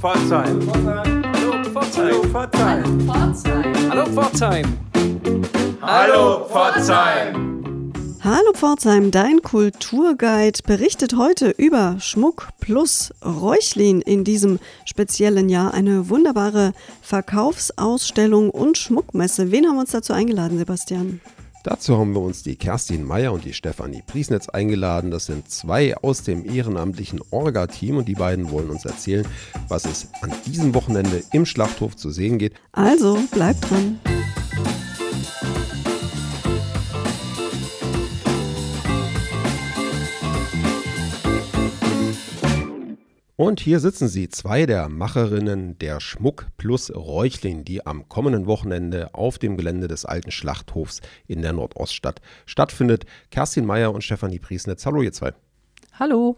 Pforzheim. Hallo Pforzheim. Hallo Pforzheim. Hallo Pforzheim. Hallo Pforzheim, dein Kulturguide berichtet heute über Schmuck plus Räuchlin in diesem speziellen Jahr. Eine wunderbare Verkaufsausstellung und Schmuckmesse. Wen haben wir uns dazu eingeladen, Sebastian? Dazu haben wir uns die Kerstin Meyer und die Stefanie Priesnitz eingeladen. Das sind zwei aus dem ehrenamtlichen Orga-Team und die beiden wollen uns erzählen, was es an diesem Wochenende im Schlachthof zu sehen geht. Also bleibt dran. Und hier sitzen sie, zwei der Macherinnen der Schmuck plus Räuchlin, die am kommenden Wochenende auf dem Gelände des alten Schlachthofs in der Nordoststadt stattfindet. Kerstin Meyer und Stefanie Priesnitz. Hallo, ihr zwei. Hallo.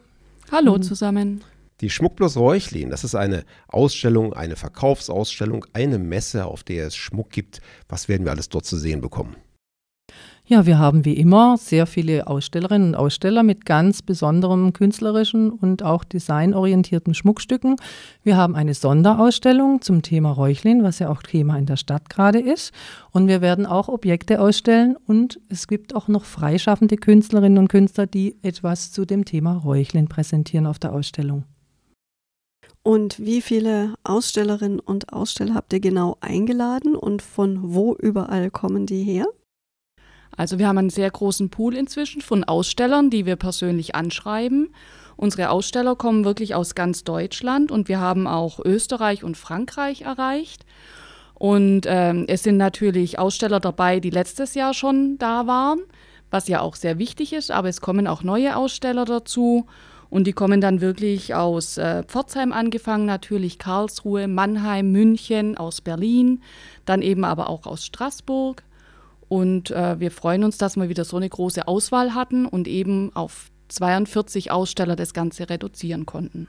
Hallo zusammen. Die Schmuck plus Räuchlin, das ist eine Ausstellung, eine Verkaufsausstellung, eine Messe, auf der es Schmuck gibt. Was werden wir alles dort zu sehen bekommen? Ja, wir haben wie immer sehr viele Ausstellerinnen und Aussteller mit ganz besonderem künstlerischen und auch designorientierten Schmuckstücken. Wir haben eine Sonderausstellung zum Thema Räuchlin, was ja auch Thema in der Stadt gerade ist. Und wir werden auch Objekte ausstellen und es gibt auch noch freischaffende Künstlerinnen und Künstler, die etwas zu dem Thema Räuchlin präsentieren auf der Ausstellung. Und wie viele Ausstellerinnen und Aussteller habt ihr genau eingeladen und von wo überall kommen die her? Also wir haben einen sehr großen Pool inzwischen von Ausstellern, die wir persönlich anschreiben. Unsere Aussteller kommen wirklich aus ganz Deutschland und wir haben auch Österreich und Frankreich erreicht. Und ähm, es sind natürlich Aussteller dabei, die letztes Jahr schon da waren, was ja auch sehr wichtig ist, aber es kommen auch neue Aussteller dazu. Und die kommen dann wirklich aus äh, Pforzheim angefangen, natürlich Karlsruhe, Mannheim, München, aus Berlin, dann eben aber auch aus Straßburg. Und äh, wir freuen uns, dass wir wieder so eine große Auswahl hatten und eben auf 42 Aussteller das Ganze reduzieren konnten.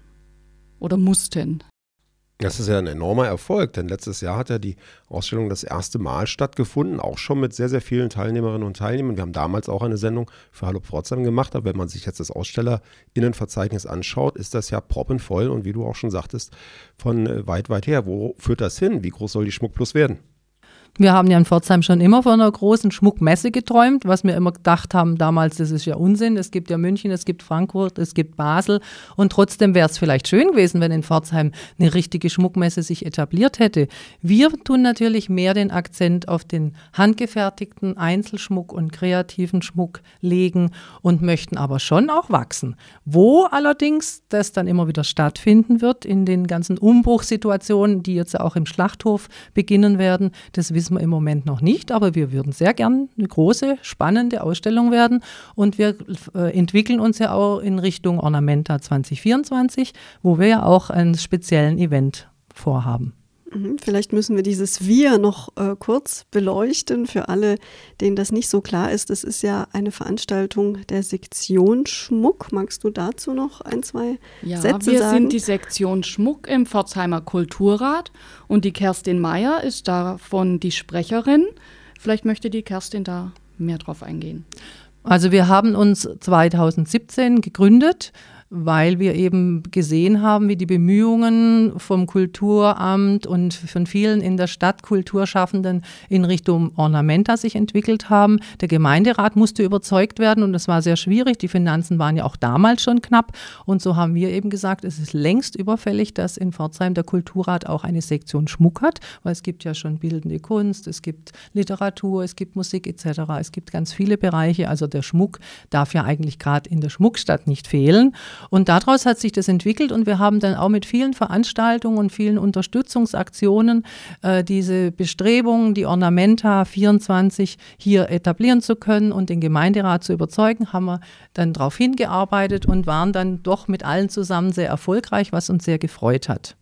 Oder mussten. Das ist ja ein enormer Erfolg, denn letztes Jahr hat ja die Ausstellung das erste Mal stattgefunden, auch schon mit sehr, sehr vielen Teilnehmerinnen und Teilnehmern. Wir haben damals auch eine Sendung für Hallo Pforzheim gemacht, aber wenn man sich jetzt das Ausstellerinnenverzeichnis anschaut, ist das ja proppenvoll und wie du auch schon sagtest, von äh, weit, weit her. Wo führt das hin? Wie groß soll die Schmuck Plus werden? Wir haben ja in Pforzheim schon immer von einer großen Schmuckmesse geträumt, was wir immer gedacht haben damals, das ist ja Unsinn. Es gibt ja München, es gibt Frankfurt, es gibt Basel. Und trotzdem wäre es vielleicht schön gewesen, wenn in Pforzheim eine richtige Schmuckmesse sich etabliert hätte. Wir tun natürlich mehr den Akzent auf den handgefertigten Einzelschmuck und kreativen Schmuck legen und möchten aber schon auch wachsen. Wo allerdings das dann immer wieder stattfinden wird, in den ganzen Umbruchssituationen, die jetzt auch im Schlachthof beginnen werden, das wissen wir im Moment noch nicht, aber wir würden sehr gern eine große, spannende Ausstellung werden und wir äh, entwickeln uns ja auch in Richtung Ornamenta 2024, wo wir ja auch einen speziellen Event vorhaben. Mhm, vielleicht müssen wir dieses Wir noch äh, kurz beleuchten für alle, denen das nicht so klar ist. Es ist ja eine Veranstaltung der Sektion Schmuck. Magst du dazu noch ein, zwei ja, Sätze wir sagen? sind die Sektion Schmuck im Pforzheimer Kulturrat und die Kerstin Meyer ist davon die Sprecherin. Vielleicht möchte die Kerstin da mehr drauf eingehen. Also wir haben uns 2017 gegründet weil wir eben gesehen haben, wie die Bemühungen vom Kulturamt und von vielen in der Stadt Kulturschaffenden in Richtung Ornamenta sich entwickelt haben. Der Gemeinderat musste überzeugt werden und das war sehr schwierig. Die Finanzen waren ja auch damals schon knapp und so haben wir eben gesagt, es ist längst überfällig, dass in Pforzheim der Kulturrat auch eine Sektion Schmuck hat, weil es gibt ja schon bildende Kunst, es gibt Literatur, es gibt Musik etc. Es gibt ganz viele Bereiche, also der Schmuck darf ja eigentlich gerade in der Schmuckstadt nicht fehlen. Und daraus hat sich das entwickelt und wir haben dann auch mit vielen Veranstaltungen und vielen Unterstützungsaktionen äh, diese Bestrebungen, die Ornamenta 24 hier etablieren zu können und den Gemeinderat zu überzeugen, haben wir dann darauf hingearbeitet und waren dann doch mit allen zusammen sehr erfolgreich, was uns sehr gefreut hat.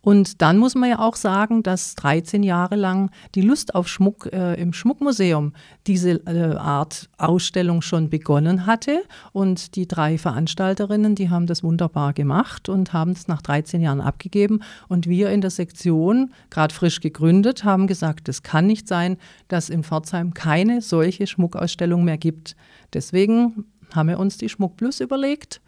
Und dann muss man ja auch sagen, dass 13 Jahre lang die Lust auf Schmuck äh, im Schmuckmuseum diese äh, Art Ausstellung schon begonnen hatte. Und die drei Veranstalterinnen, die haben das wunderbar gemacht und haben es nach 13 Jahren abgegeben. Und wir in der Sektion, gerade frisch gegründet, haben gesagt, es kann nicht sein, dass in Pforzheim keine solche Schmuckausstellung mehr gibt. Deswegen haben wir uns die Schmuck Plus überlegt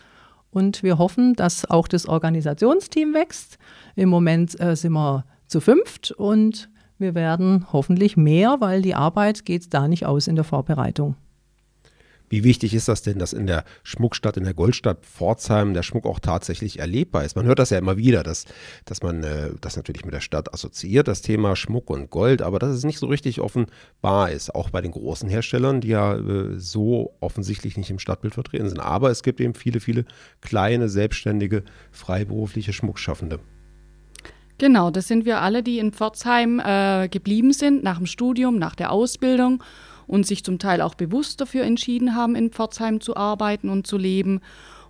Und wir hoffen, dass auch das Organisationsteam wächst. Im Moment äh, sind wir zu fünft und wir werden hoffentlich mehr, weil die Arbeit geht da nicht aus in der Vorbereitung. Wie wichtig ist das denn, dass in der Schmuckstadt, in der Goldstadt Pforzheim der Schmuck auch tatsächlich erlebbar ist? Man hört das ja immer wieder, dass, dass man äh, das natürlich mit der Stadt assoziiert, das Thema Schmuck und Gold, aber dass es nicht so richtig offenbar ist, auch bei den großen Herstellern, die ja äh, so offensichtlich nicht im Stadtbild vertreten sind. Aber es gibt eben viele, viele kleine, selbstständige, freiberufliche Schmuckschaffende. Genau, das sind wir alle, die in Pforzheim äh, geblieben sind, nach dem Studium, nach der Ausbildung und sich zum Teil auch bewusst dafür entschieden haben, in Pforzheim zu arbeiten und zu leben.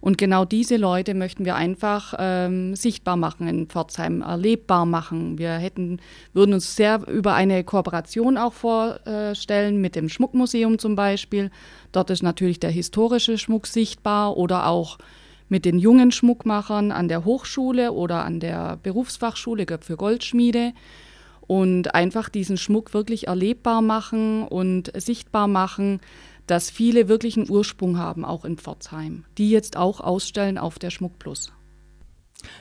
Und genau diese Leute möchten wir einfach ähm, sichtbar machen in Pforzheim, erlebbar machen. Wir hätten, würden uns sehr über eine Kooperation auch vorstellen mit dem Schmuckmuseum zum Beispiel. Dort ist natürlich der historische Schmuck sichtbar oder auch mit den jungen Schmuckmachern an der Hochschule oder an der Berufsfachschule für Goldschmiede und einfach diesen Schmuck wirklich erlebbar machen und sichtbar machen, dass viele wirklich einen Ursprung haben, auch in Pforzheim, die jetzt auch ausstellen auf der Schmuck Plus.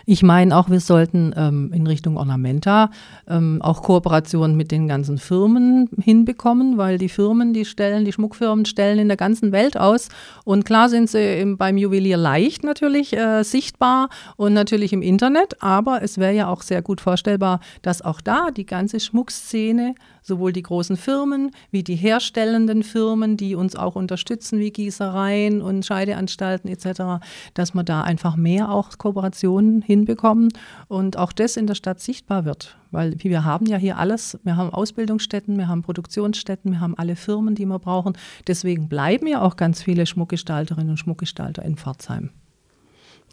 Ich meine auch, wir sollten ähm, in Richtung Ornamenta ähm, auch Kooperationen mit den ganzen Firmen hinbekommen, weil die Firmen, die stellen, die Schmuckfirmen stellen in der ganzen Welt aus. Und klar sind sie im, beim Juwelier leicht natürlich äh, sichtbar und natürlich im Internet, aber es wäre ja auch sehr gut vorstellbar, dass auch da die ganze Schmuckszene sowohl die großen Firmen wie die herstellenden Firmen, die uns auch unterstützen, wie Gießereien und Scheideanstalten etc., dass wir da einfach mehr auch Kooperationen hinbekommen und auch das in der Stadt sichtbar wird. Weil wir haben ja hier alles, wir haben Ausbildungsstätten, wir haben Produktionsstätten, wir haben alle Firmen, die wir brauchen. Deswegen bleiben ja auch ganz viele Schmuckgestalterinnen und Schmuckgestalter in Pforzheim.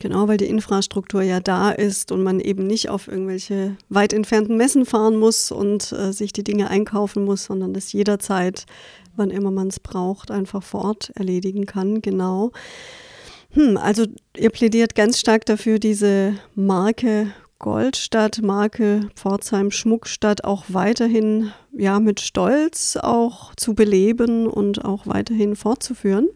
Genau, weil die Infrastruktur ja da ist und man eben nicht auf irgendwelche weit entfernten Messen fahren muss und äh, sich die Dinge einkaufen muss, sondern das jederzeit, wann immer man es braucht, einfach vor Ort erledigen kann. Genau. Hm, also ihr plädiert ganz stark dafür, diese Marke Goldstadt, Marke Pforzheim Schmuckstadt auch weiterhin ja mit Stolz auch zu beleben und auch weiterhin fortzuführen.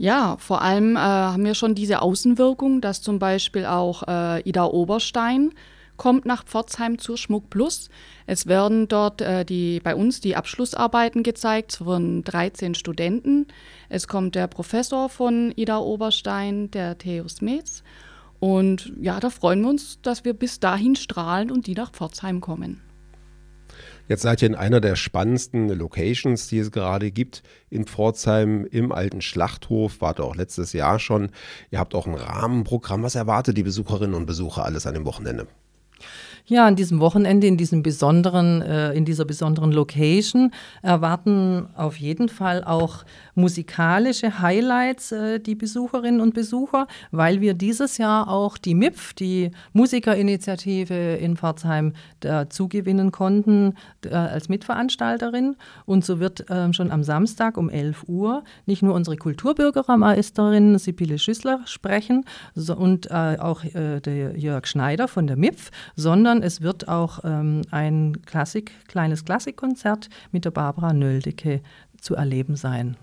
Ja, vor allem äh, haben wir schon diese Außenwirkung, dass zum Beispiel auch äh, Ida Oberstein kommt nach Pforzheim zur Schmuck Plus. Es werden dort äh, die, bei uns die Abschlussarbeiten gezeigt von 13 Studenten. Es kommt der Professor von Ida Oberstein, der Theos Metz. Und ja, da freuen wir uns, dass wir bis dahin strahlen und die nach Pforzheim kommen. Jetzt seid ihr in einer der spannendsten Locations, die es gerade gibt, in Pforzheim im alten Schlachthof. Wart auch letztes Jahr schon. Ihr habt auch ein Rahmenprogramm. Was erwartet die Besucherinnen und Besucher alles an dem Wochenende? Ja, an diesem Wochenende, in diesem besonderen, äh, in dieser besonderen Location, erwarten auf jeden Fall auch musikalische Highlights äh, die Besucherinnen und Besucher, weil wir dieses Jahr auch die MIPF, die Musikerinitiative in Pforzheim, dazu gewinnen konnten äh, als Mitveranstalterin. Und so wird äh, schon am Samstag um 11 Uhr nicht nur unsere Kulturbürgermeisterin Sibylle Schüssler sprechen so, und äh, auch äh, der Jörg Schneider von der MIPF, sondern sondern es wird auch ähm, ein Klassik, kleines Klassikkonzert mit der Barbara Nöldecke zu erleben sein.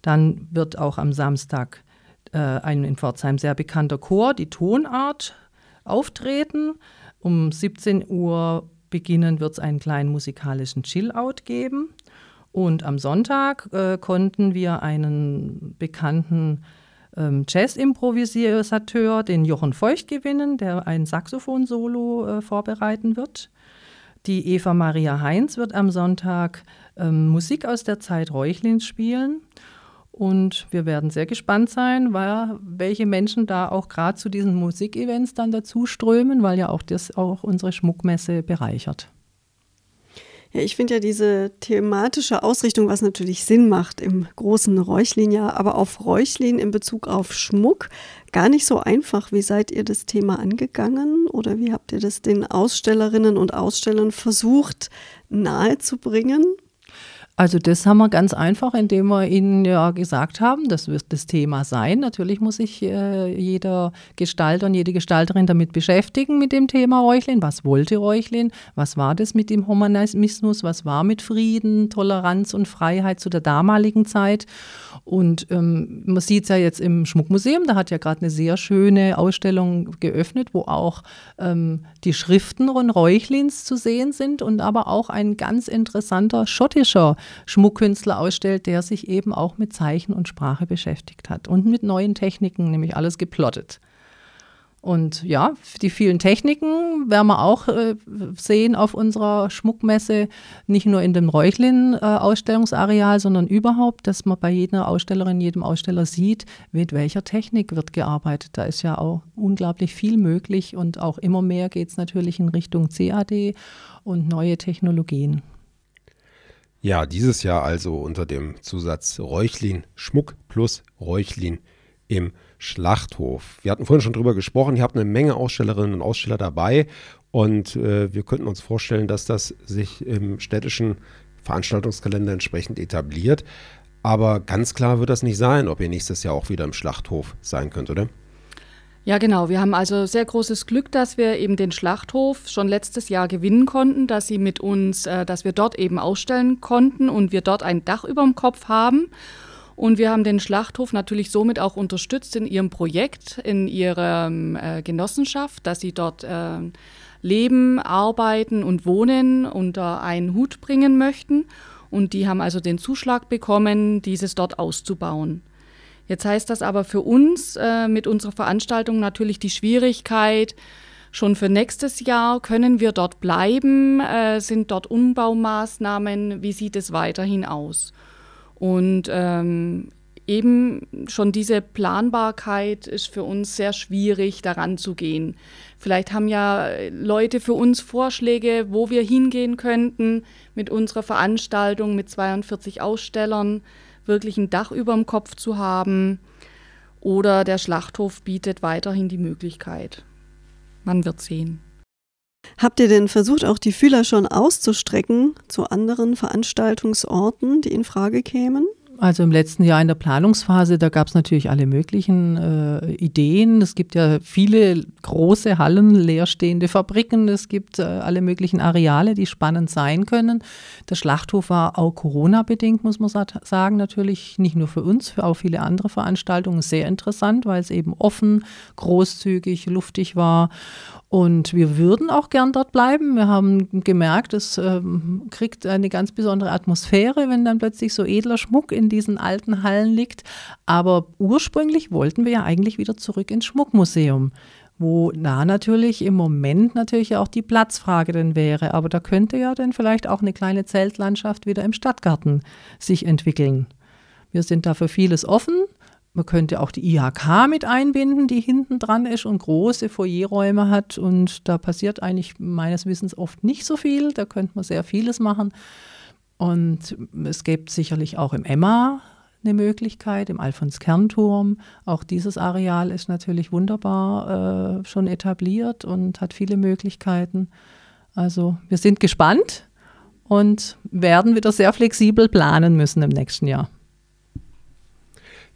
Dann wird auch am Samstag äh, ein in Pforzheim sehr bekannter Chor, die Tonart, auftreten. Um 17 Uhr beginnen wird es einen kleinen musikalischen Chill-Out geben. Und am Sonntag äh, konnten wir einen bekannten ähm, Jazz-Improvisateur, den Jochen Feucht, gewinnen, der ein Saxophon-Solo äh, vorbereiten wird. Die Eva Maria Heinz wird am Sonntag ähm, Musik aus der Zeit Reuchlins spielen. Und wir werden sehr gespannt sein, weil, welche Menschen da auch gerade zu diesen Musikevents dann dazu strömen, weil ja auch das auch unsere Schmuckmesse bereichert. Ja, ich finde ja diese thematische Ausrichtung, was natürlich Sinn macht im großen Räuchlin-Jahr, aber auf Räuchlin in Bezug auf Schmuck gar nicht so einfach. Wie seid ihr das Thema angegangen oder wie habt ihr das den Ausstellerinnen und Ausstellern versucht nahezubringen? Also das haben wir ganz einfach, indem wir Ihnen ja gesagt haben, das wird das Thema sein. Natürlich muss sich äh, jeder Gestalter und jede Gestalterin damit beschäftigen mit dem Thema Reuchlin. Was wollte Reuchlin? Was war das mit dem Humanismus? Was war mit Frieden, Toleranz und Freiheit zu der damaligen Zeit? Und ähm, man sieht es ja jetzt im Schmuckmuseum, da hat ja gerade eine sehr schöne Ausstellung geöffnet, wo auch ähm, die Schriften von Reuchlins zu sehen sind und aber auch ein ganz interessanter schottischer Schmuckkünstler ausstellt, der sich eben auch mit Zeichen und Sprache beschäftigt hat und mit neuen Techniken, nämlich alles geplottet. Und ja, die vielen Techniken werden wir auch äh, sehen auf unserer Schmuckmesse, nicht nur in dem Reuchlin-Ausstellungsareal, äh, sondern überhaupt, dass man bei jeder Ausstellerin, jedem Aussteller sieht, mit welcher Technik wird gearbeitet. Da ist ja auch unglaublich viel möglich und auch immer mehr geht es natürlich in Richtung CAD und neue Technologien. Ja, dieses Jahr also unter dem Zusatz Räuchlin Schmuck plus Räuchlin im Schlachthof. Wir hatten vorhin schon drüber gesprochen, ihr habt eine Menge Ausstellerinnen und Aussteller dabei und äh, wir könnten uns vorstellen, dass das sich im städtischen Veranstaltungskalender entsprechend etabliert. Aber ganz klar wird das nicht sein, ob ihr nächstes Jahr auch wieder im Schlachthof sein könnt, oder? Ja, genau. Wir haben also sehr großes Glück, dass wir eben den Schlachthof schon letztes Jahr gewinnen konnten, dass sie mit uns, äh, dass wir dort eben ausstellen konnten und wir dort ein Dach über dem Kopf haben. Und wir haben den Schlachthof natürlich somit auch unterstützt in ihrem Projekt, in ihrer äh, Genossenschaft, dass sie dort äh, leben, arbeiten und wohnen unter einen Hut bringen möchten. Und die haben also den Zuschlag bekommen, dieses dort auszubauen. Jetzt heißt das aber für uns äh, mit unserer Veranstaltung natürlich die Schwierigkeit, schon für nächstes Jahr können wir dort bleiben, äh, sind dort Umbaumaßnahmen, wie sieht es weiterhin aus? Und ähm, eben schon diese Planbarkeit ist für uns sehr schwierig, daran zu gehen. Vielleicht haben ja Leute für uns Vorschläge, wo wir hingehen könnten mit unserer Veranstaltung mit 42 Ausstellern wirklich ein Dach über dem Kopf zu haben. Oder der Schlachthof bietet weiterhin die Möglichkeit. Man wird sehen. Habt ihr denn versucht, auch die Fühler schon auszustrecken zu anderen Veranstaltungsorten, die in Frage kämen? Also im letzten Jahr in der Planungsphase, da gab es natürlich alle möglichen äh, Ideen. Es gibt ja viele große Hallen, leerstehende Fabriken. Es gibt äh, alle möglichen Areale, die spannend sein können. Der Schlachthof war auch Corona-bedingt, muss man sagen, natürlich nicht nur für uns, für auch viele andere Veranstaltungen sehr interessant, weil es eben offen, großzügig, luftig war. Und wir würden auch gern dort bleiben. Wir haben gemerkt, es ähm, kriegt eine ganz besondere Atmosphäre, wenn dann plötzlich so edler Schmuck in diesen alten Hallen liegt. Aber ursprünglich wollten wir ja eigentlich wieder zurück ins Schmuckmuseum wo da natürlich im Moment natürlich auch die Platzfrage dann wäre. Aber da könnte ja dann vielleicht auch eine kleine Zeltlandschaft wieder im Stadtgarten sich entwickeln. Wir sind da für vieles offen. Man könnte auch die IHK mit einbinden, die hinten dran ist und große Foyerräume hat. Und da passiert eigentlich meines Wissens oft nicht so viel. Da könnte man sehr vieles machen. Und es gibt sicherlich auch im Emma eine Möglichkeit, im Alfons-Kernturm. Auch dieses Areal ist natürlich wunderbar äh, schon etabliert und hat viele Möglichkeiten. Also wir sind gespannt und werden wieder sehr flexibel planen müssen im nächsten Jahr.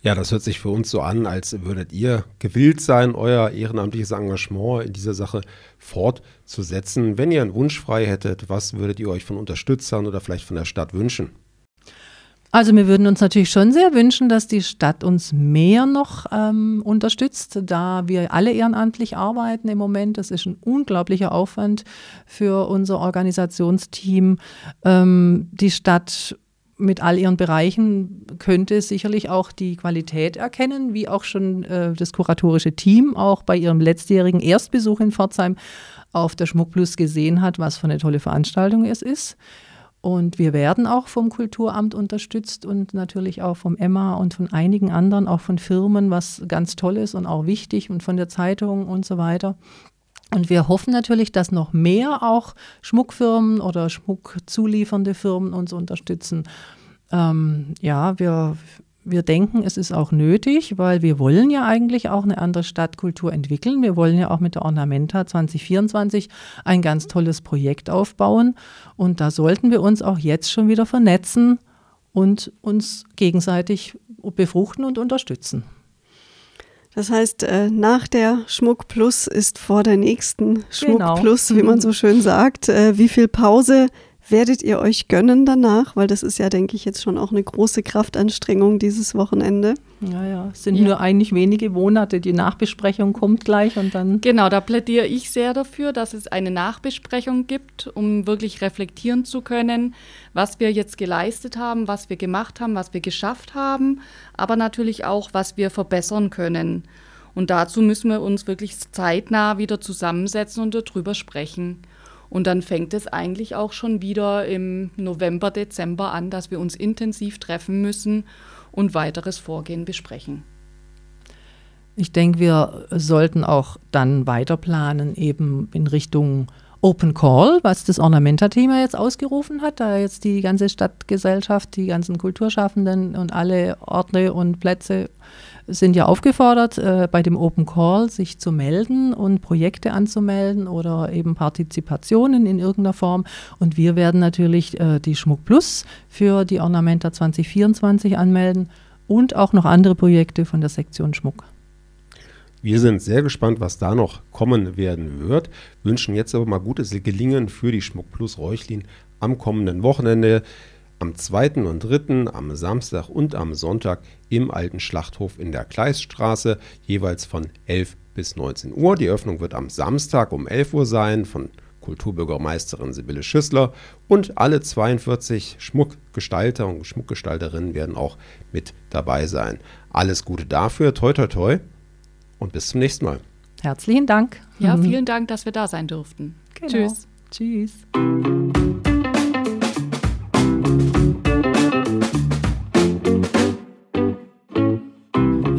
Ja, das hört sich für uns so an, als würdet ihr gewillt sein, euer ehrenamtliches Engagement in dieser Sache fortzusetzen. Wenn ihr einen Wunsch frei hättet, was würdet ihr euch von Unterstützern oder vielleicht von der Stadt wünschen? Also wir würden uns natürlich schon sehr wünschen, dass die Stadt uns mehr noch ähm, unterstützt, da wir alle ehrenamtlich arbeiten im Moment. Das ist ein unglaublicher Aufwand für unser Organisationsteam. Ähm, die Stadt mit all ihren Bereichen könnte sicherlich auch die Qualität erkennen, wie auch schon äh, das kuratorische Team auch bei ihrem letztjährigen Erstbesuch in Pforzheim auf der Schmuckplus gesehen hat, was für eine tolle Veranstaltung es ist. Und wir werden auch vom Kulturamt unterstützt und natürlich auch vom Emma und von einigen anderen, auch von Firmen, was ganz toll ist und auch wichtig und von der Zeitung und so weiter. Und wir hoffen natürlich, dass noch mehr auch Schmuckfirmen oder Schmuckzuliefernde Firmen uns unterstützen. Ähm, ja, wir wir denken, es ist auch nötig, weil wir wollen ja eigentlich auch eine andere Stadtkultur entwickeln. Wir wollen ja auch mit der Ornamenta 2024 ein ganz tolles Projekt aufbauen. Und da sollten wir uns auch jetzt schon wieder vernetzen und uns gegenseitig befruchten und unterstützen. Das heißt, äh, nach der Schmuck Plus ist vor der nächsten Schmuck genau. Plus, wie man so schön sagt. Äh, wie viel Pause werdet ihr euch gönnen danach? Weil das ist ja, denke ich, jetzt schon auch eine große Kraftanstrengung dieses Wochenende. Ja, ja, es sind ja. nur eigentlich wenige Monate. Die Nachbesprechung kommt gleich und dann. Genau, da plädiere ich sehr dafür, dass es eine Nachbesprechung gibt, um wirklich reflektieren zu können, was wir jetzt geleistet haben, was wir gemacht haben, was wir geschafft haben, aber natürlich auch, was wir verbessern können. Und dazu müssen wir uns wirklich zeitnah wieder zusammensetzen und darüber sprechen. Und dann fängt es eigentlich auch schon wieder im November, Dezember an, dass wir uns intensiv treffen müssen und weiteres Vorgehen besprechen. Ich denke, wir sollten auch dann weiter planen, eben in Richtung Open Call, was das Ornamenta-Thema jetzt ausgerufen hat, da jetzt die ganze Stadtgesellschaft, die ganzen Kulturschaffenden und alle Orte und Plätze sind ja aufgefordert, äh, bei dem Open Call sich zu melden und Projekte anzumelden oder eben Partizipationen in irgendeiner Form. Und wir werden natürlich äh, die Schmuck Plus für die Ornamenta 2024 anmelden und auch noch andere Projekte von der Sektion Schmuck. Wir sind sehr gespannt, was da noch kommen werden wird. Wünschen jetzt aber mal gutes Gelingen für die Schmuck Plus Räuchlin am kommenden Wochenende am 2. und 3., am Samstag und am Sonntag im alten Schlachthof in der Kleiststraße, jeweils von 11 bis 19 Uhr. Die Öffnung wird am Samstag um 11 Uhr sein von Kulturbürgermeisterin Sibylle Schüssler und alle 42 Schmuckgestalter und Schmuckgestalterinnen werden auch mit dabei sein. Alles Gute dafür, toi toi toi und bis zum nächsten Mal. Herzlichen Dank. Ja, vielen Dank, dass wir da sein durften. Genau. Tschüss. Tschüss.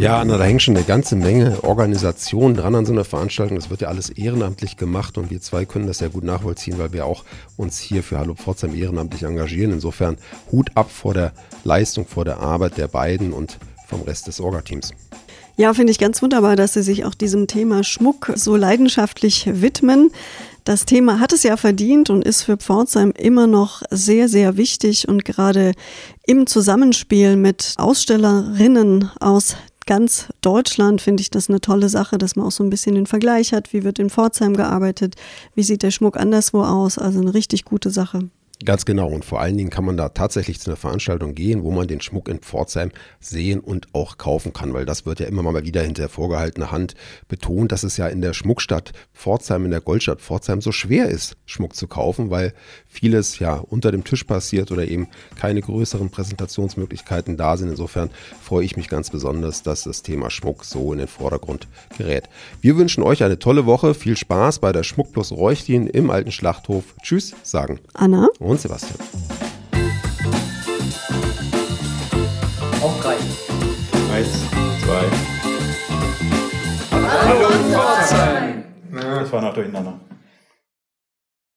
Ja, Anna, da hängt schon eine ganze Menge Organisation dran an so einer Veranstaltung. Das wird ja alles ehrenamtlich gemacht und wir zwei können das ja gut nachvollziehen, weil wir auch uns hier für Hallo Pforzheim ehrenamtlich engagieren. Insofern Hut ab vor der Leistung, vor der Arbeit der beiden und vom Rest des Orga-Teams. Ja, finde ich ganz wunderbar, dass Sie sich auch diesem Thema Schmuck so leidenschaftlich widmen. Das Thema hat es ja verdient und ist für Pforzheim immer noch sehr, sehr wichtig und gerade im Zusammenspiel mit Ausstellerinnen aus ganz Deutschland finde ich das eine tolle Sache, dass man auch so ein bisschen den Vergleich hat, wie wird in Pforzheim gearbeitet, wie sieht der Schmuck anderswo aus. Also eine richtig gute Sache. Ganz genau. Und vor allen Dingen kann man da tatsächlich zu einer Veranstaltung gehen, wo man den Schmuck in Pforzheim sehen und auch kaufen kann, weil das wird ja immer mal wieder hinter vorgehaltener Hand betont, dass es ja in der Schmuckstadt Pforzheim, in der Goldstadt Pforzheim so schwer ist, Schmuck zu kaufen, weil vieles ja unter dem Tisch passiert oder eben keine größeren Präsentationsmöglichkeiten da sind. Insofern freue ich mich ganz besonders, dass das Thema Schmuck so in den Vordergrund gerät. Wir wünschen euch eine tolle Woche, viel Spaß bei der Schmuck plus Räuchlin im alten Schlachthof. Tschüss, sagen Anna und Sebastian. Auf drei. Eins, zwei. Hallo, Hallo Pforzheim! Das war noch durcheinander.